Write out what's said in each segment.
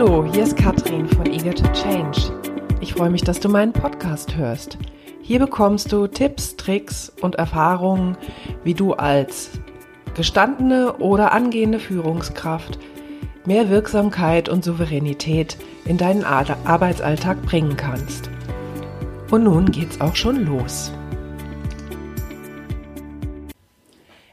Hallo, hier ist Katrin von Eager to Change. Ich freue mich, dass du meinen Podcast hörst. Hier bekommst du Tipps, Tricks und Erfahrungen, wie du als gestandene oder angehende Führungskraft mehr Wirksamkeit und Souveränität in deinen Arbeitsalltag bringen kannst. Und nun geht's auch schon los.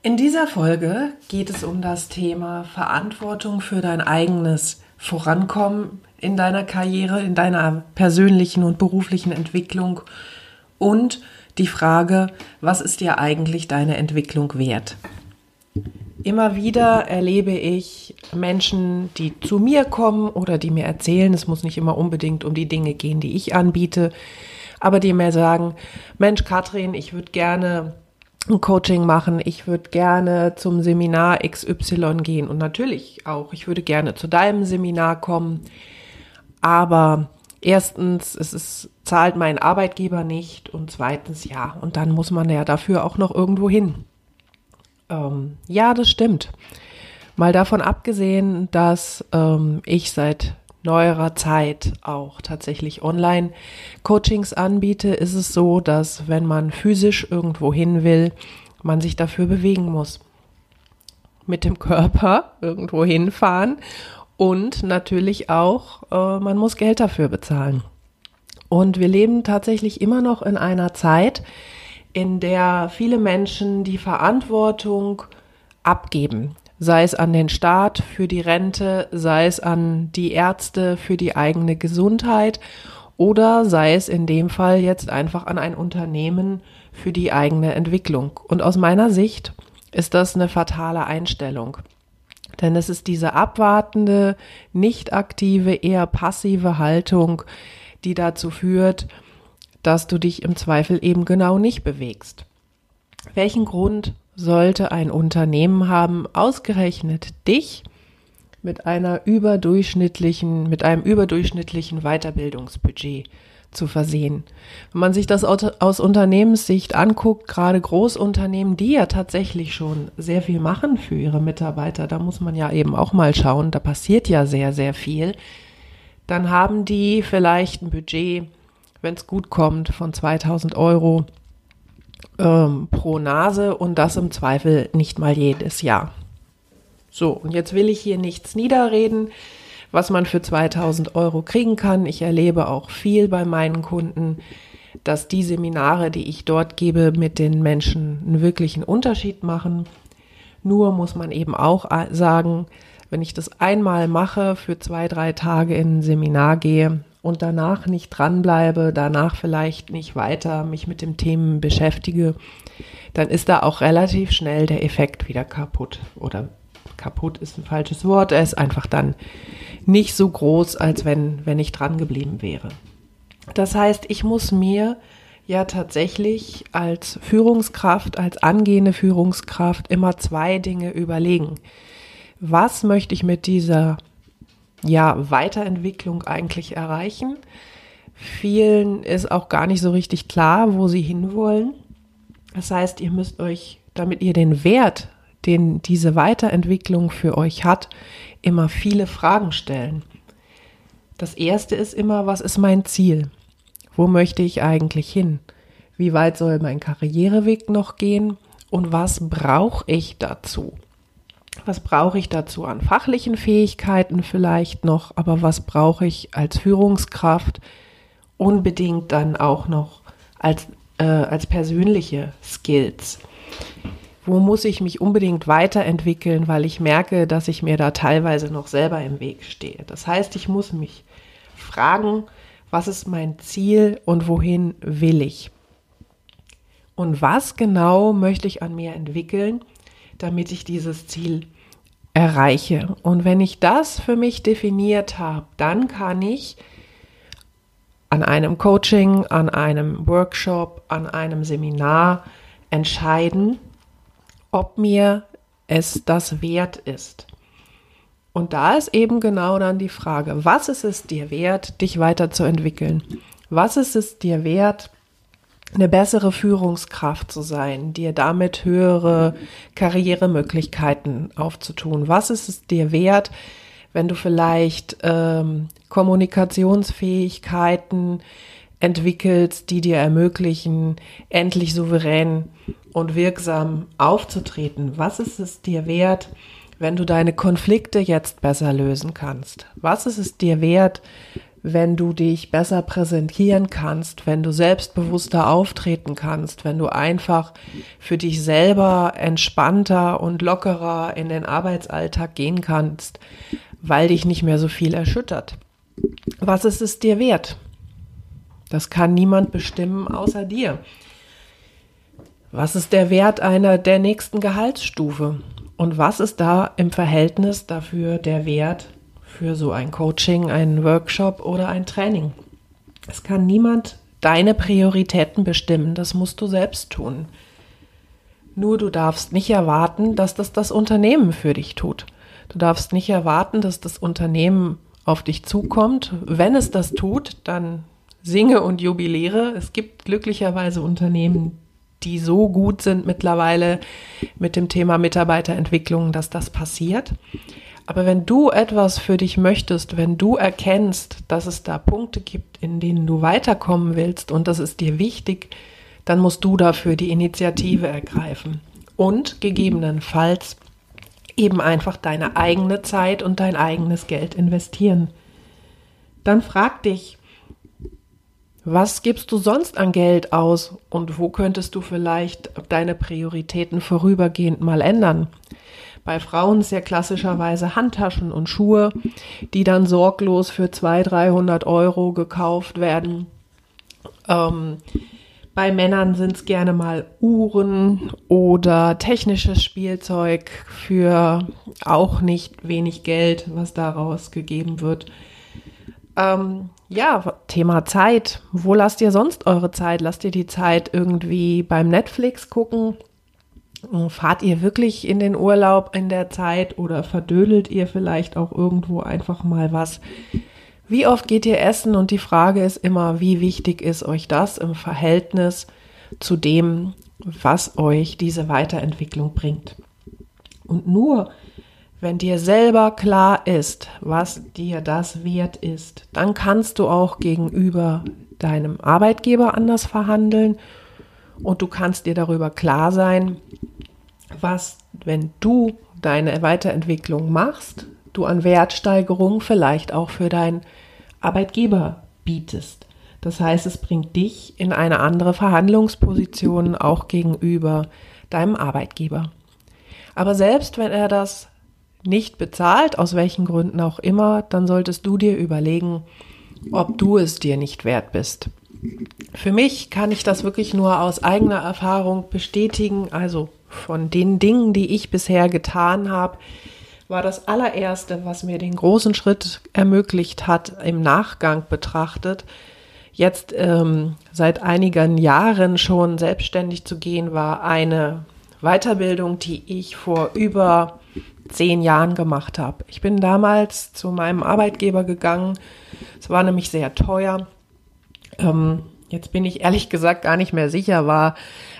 In dieser Folge geht es um das Thema Verantwortung für dein eigenes Vorankommen in deiner Karriere, in deiner persönlichen und beruflichen Entwicklung und die Frage, was ist dir eigentlich deine Entwicklung wert? Immer wieder erlebe ich Menschen, die zu mir kommen oder die mir erzählen, es muss nicht immer unbedingt um die Dinge gehen, die ich anbiete, aber die mir sagen, Mensch, Katrin, ich würde gerne ein Coaching machen, ich würde gerne zum Seminar XY gehen und natürlich auch, ich würde gerne zu deinem Seminar kommen, aber erstens, es ist, zahlt mein Arbeitgeber nicht und zweitens, ja, und dann muss man ja dafür auch noch irgendwo hin. Ähm, ja, das stimmt. Mal davon abgesehen, dass ähm, ich seit neuerer Zeit auch tatsächlich Online-Coachings anbiete, ist es so, dass wenn man physisch irgendwo hin will, man sich dafür bewegen muss. Mit dem Körper irgendwo hinfahren und natürlich auch, äh, man muss Geld dafür bezahlen. Und wir leben tatsächlich immer noch in einer Zeit, in der viele Menschen die Verantwortung abgeben sei es an den Staat für die Rente, sei es an die Ärzte für die eigene Gesundheit oder sei es in dem Fall jetzt einfach an ein Unternehmen für die eigene Entwicklung. Und aus meiner Sicht ist das eine fatale Einstellung. Denn es ist diese abwartende, nicht aktive, eher passive Haltung, die dazu führt, dass du dich im Zweifel eben genau nicht bewegst. Welchen Grund sollte ein Unternehmen haben, ausgerechnet dich mit einer überdurchschnittlichen, mit einem überdurchschnittlichen Weiterbildungsbudget zu versehen. Wenn man sich das aus Unternehmenssicht anguckt, gerade Großunternehmen, die ja tatsächlich schon sehr viel machen für ihre Mitarbeiter, da muss man ja eben auch mal schauen, da passiert ja sehr, sehr viel, dann haben die vielleicht ein Budget, wenn es gut kommt, von 2000 Euro ähm, pro Nase und das im Zweifel nicht mal jedes Jahr. So, und jetzt will ich hier nichts niederreden, was man für 2000 Euro kriegen kann. Ich erlebe auch viel bei meinen Kunden, dass die Seminare, die ich dort gebe, mit den Menschen einen wirklichen Unterschied machen. Nur muss man eben auch sagen, wenn ich das einmal mache, für zwei, drei Tage in ein Seminar gehe, und danach nicht dranbleibe, danach vielleicht nicht weiter mich mit dem Themen beschäftige, dann ist da auch relativ schnell der Effekt wieder kaputt. Oder kaputt ist ein falsches Wort, er ist einfach dann nicht so groß, als wenn, wenn ich dran geblieben wäre. Das heißt, ich muss mir ja tatsächlich als Führungskraft, als angehende Führungskraft immer zwei Dinge überlegen. Was möchte ich mit dieser ja, Weiterentwicklung eigentlich erreichen. Vielen ist auch gar nicht so richtig klar, wo sie hinwollen. Das heißt, ihr müsst euch, damit ihr den Wert, den diese Weiterentwicklung für euch hat, immer viele Fragen stellen. Das erste ist immer, was ist mein Ziel? Wo möchte ich eigentlich hin? Wie weit soll mein Karriereweg noch gehen? Und was brauche ich dazu? Was brauche ich dazu an fachlichen Fähigkeiten vielleicht noch, aber was brauche ich als Führungskraft unbedingt dann auch noch als, äh, als persönliche Skills? Wo muss ich mich unbedingt weiterentwickeln, weil ich merke, dass ich mir da teilweise noch selber im Weg stehe? Das heißt, ich muss mich fragen, was ist mein Ziel und wohin will ich? Und was genau möchte ich an mir entwickeln, damit ich dieses Ziel erreiche. Und wenn ich das für mich definiert habe, dann kann ich an einem Coaching, an einem Workshop, an einem Seminar entscheiden, ob mir es das wert ist. Und da ist eben genau dann die Frage, was ist es dir wert, dich weiterzuentwickeln? Was ist es dir wert, eine bessere Führungskraft zu sein, dir damit höhere Karrieremöglichkeiten aufzutun? Was ist es dir wert, wenn du vielleicht ähm, Kommunikationsfähigkeiten entwickelst, die dir ermöglichen, endlich souverän und wirksam aufzutreten? Was ist es dir wert, wenn du deine Konflikte jetzt besser lösen kannst? Was ist es dir wert, wenn du dich besser präsentieren kannst, wenn du selbstbewusster auftreten kannst, wenn du einfach für dich selber entspannter und lockerer in den Arbeitsalltag gehen kannst, weil dich nicht mehr so viel erschüttert? Was ist es dir wert? Das kann niemand bestimmen außer dir. Was ist der Wert einer der nächsten Gehaltsstufe? Und was ist da im Verhältnis dafür der Wert für so ein Coaching, einen Workshop oder ein Training? Es kann niemand deine Prioritäten bestimmen, das musst du selbst tun. Nur du darfst nicht erwarten, dass das das Unternehmen für dich tut. Du darfst nicht erwarten, dass das Unternehmen auf dich zukommt. Wenn es das tut, dann singe und jubiliere. Es gibt glücklicherweise Unternehmen, die so gut sind mittlerweile mit dem Thema Mitarbeiterentwicklung, dass das passiert. Aber wenn du etwas für dich möchtest, wenn du erkennst, dass es da Punkte gibt, in denen du weiterkommen willst und das ist dir wichtig, dann musst du dafür die Initiative ergreifen und gegebenenfalls eben einfach deine eigene Zeit und dein eigenes Geld investieren. Dann frag dich, was gibst du sonst an Geld aus und wo könntest du vielleicht deine Prioritäten vorübergehend mal ändern? Bei Frauen sehr klassischerweise Handtaschen und Schuhe, die dann sorglos für 200, 300 Euro gekauft werden. Ähm, bei Männern sind es gerne mal Uhren oder technisches Spielzeug für auch nicht wenig Geld, was daraus gegeben wird. Ähm, ja, Thema Zeit. Wo lasst ihr sonst eure Zeit? Lasst ihr die Zeit irgendwie beim Netflix gucken? Fahrt ihr wirklich in den Urlaub in der Zeit oder verdödelt ihr vielleicht auch irgendwo einfach mal was? Wie oft geht ihr essen? Und die Frage ist immer, wie wichtig ist euch das im Verhältnis zu dem, was euch diese Weiterentwicklung bringt? Und nur wenn dir selber klar ist, was dir das wert ist, dann kannst du auch gegenüber deinem Arbeitgeber anders verhandeln und du kannst dir darüber klar sein, was, wenn du deine Weiterentwicklung machst, du an Wertsteigerung vielleicht auch für deinen Arbeitgeber bietest. Das heißt, es bringt dich in eine andere Verhandlungsposition auch gegenüber deinem Arbeitgeber. Aber selbst wenn er das nicht bezahlt, aus welchen Gründen auch immer, dann solltest du dir überlegen, ob du es dir nicht wert bist. Für mich kann ich das wirklich nur aus eigener Erfahrung bestätigen, also von den Dingen, die ich bisher getan habe, war das allererste, was mir den großen Schritt ermöglicht hat, im Nachgang betrachtet, jetzt ähm, seit einigen Jahren schon selbstständig zu gehen, war eine Weiterbildung, die ich vor über zehn Jahren gemacht habe. Ich bin damals zu meinem Arbeitgeber gegangen. Es war nämlich sehr teuer. Ähm, jetzt bin ich ehrlich gesagt gar nicht mehr sicher, war,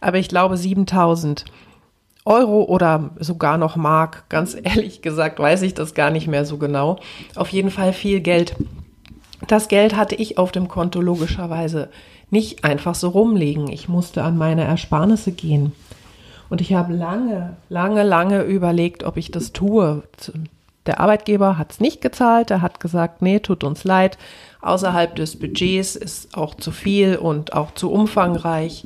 aber ich glaube 7000 Euro oder sogar noch Mark. Ganz ehrlich gesagt weiß ich das gar nicht mehr so genau. Auf jeden Fall viel Geld. Das Geld hatte ich auf dem Konto logischerweise nicht einfach so rumliegen. Ich musste an meine Ersparnisse gehen. Und ich habe lange, lange, lange überlegt, ob ich das tue. Der Arbeitgeber hat es nicht gezahlt. Er hat gesagt, nee, tut uns leid. Außerhalb des Budgets ist auch zu viel und auch zu umfangreich.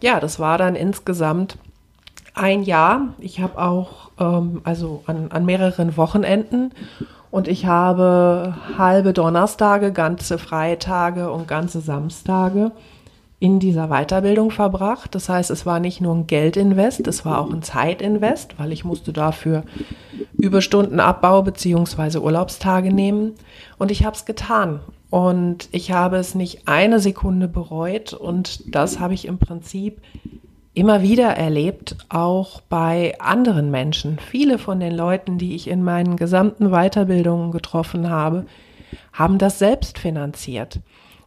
Ja, das war dann insgesamt ein Jahr. Ich habe auch, ähm, also an, an mehreren Wochenenden und ich habe halbe Donnerstage, ganze Freitage und ganze Samstage in dieser Weiterbildung verbracht. Das heißt, es war nicht nur ein Geldinvest, es war auch ein Zeitinvest, weil ich musste dafür Überstundenabbau beziehungsweise Urlaubstage nehmen. Und ich habe es getan. Und ich habe es nicht eine Sekunde bereut. Und das habe ich im Prinzip immer wieder erlebt, auch bei anderen Menschen. Viele von den Leuten, die ich in meinen gesamten Weiterbildungen getroffen habe, haben das selbst finanziert.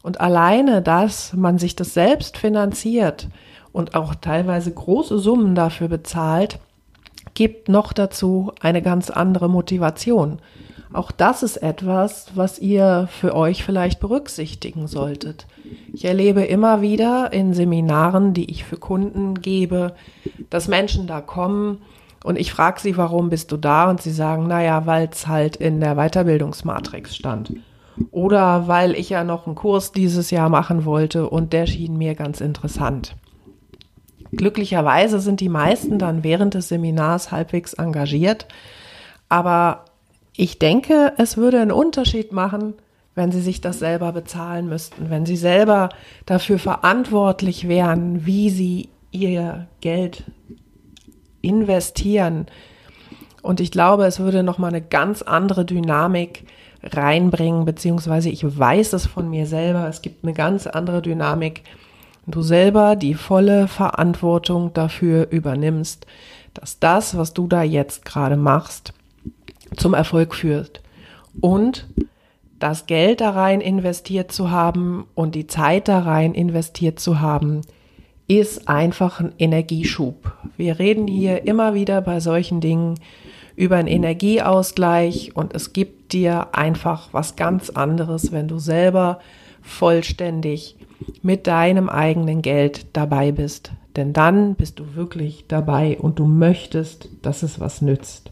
Und alleine, dass man sich das selbst finanziert und auch teilweise große Summen dafür bezahlt, gibt noch dazu eine ganz andere Motivation. Auch das ist etwas, was ihr für euch vielleicht berücksichtigen solltet. Ich erlebe immer wieder in Seminaren, die ich für Kunden gebe, dass Menschen da kommen und ich frage sie, warum bist du da? Und sie sagen, naja, weil es halt in der Weiterbildungsmatrix stand. Oder weil ich ja noch einen Kurs dieses Jahr machen wollte und der schien mir ganz interessant. Glücklicherweise sind die meisten dann während des Seminars halbwegs engagiert. Aber ich denke, es würde einen Unterschied machen, wenn sie sich das selber bezahlen müssten, wenn sie selber dafür verantwortlich wären, wie sie ihr Geld investieren. Und ich glaube, es würde nochmal eine ganz andere Dynamik reinbringen, beziehungsweise ich weiß es von mir selber, es gibt eine ganz andere Dynamik. Du selber die volle Verantwortung dafür übernimmst, dass das, was du da jetzt gerade machst, zum Erfolg führt. Und das Geld da rein investiert zu haben und die Zeit da rein investiert zu haben, ist einfach ein Energieschub. Wir reden hier immer wieder bei solchen Dingen über einen Energieausgleich und es gibt dir einfach was ganz anderes, wenn du selber vollständig mit deinem eigenen Geld dabei bist. Denn dann bist du wirklich dabei und du möchtest, dass es was nützt.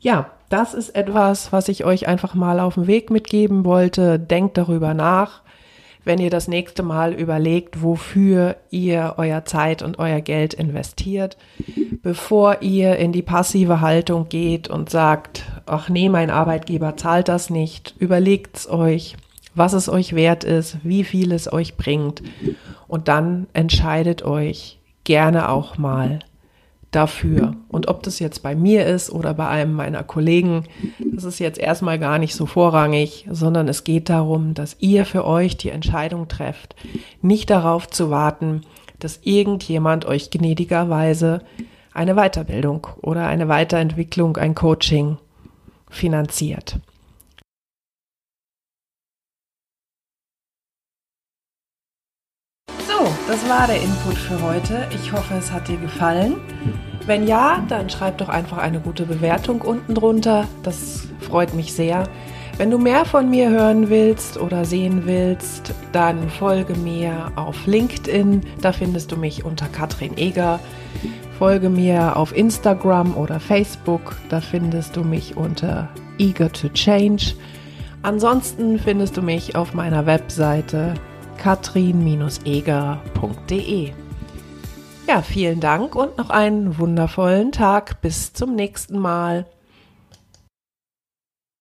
Ja, das ist etwas, was ich euch einfach mal auf den Weg mitgeben wollte. Denkt darüber nach, wenn ihr das nächste Mal überlegt, wofür ihr euer Zeit und euer Geld investiert, bevor ihr in die passive Haltung geht und sagt, ach nee, mein Arbeitgeber zahlt das nicht. Überlegt's euch, was es euch wert ist, wie viel es euch bringt und dann entscheidet euch gerne auch mal dafür. Und ob das jetzt bei mir ist oder bei einem meiner Kollegen, das ist jetzt erstmal gar nicht so vorrangig, sondern es geht darum, dass ihr für euch die Entscheidung trefft, nicht darauf zu warten, dass irgendjemand euch gnädigerweise eine Weiterbildung oder eine Weiterentwicklung, ein Coaching finanziert. Das war der Input für heute. Ich hoffe, es hat dir gefallen. Wenn ja, dann schreib doch einfach eine gute Bewertung unten drunter. Das freut mich sehr. Wenn du mehr von mir hören willst oder sehen willst, dann folge mir auf LinkedIn. Da findest du mich unter Katrin Eger. Folge mir auf Instagram oder Facebook. Da findest du mich unter Eager to Change. Ansonsten findest du mich auf meiner Webseite katrin-eger.de. Ja, vielen Dank und noch einen wundervollen Tag. Bis zum nächsten Mal.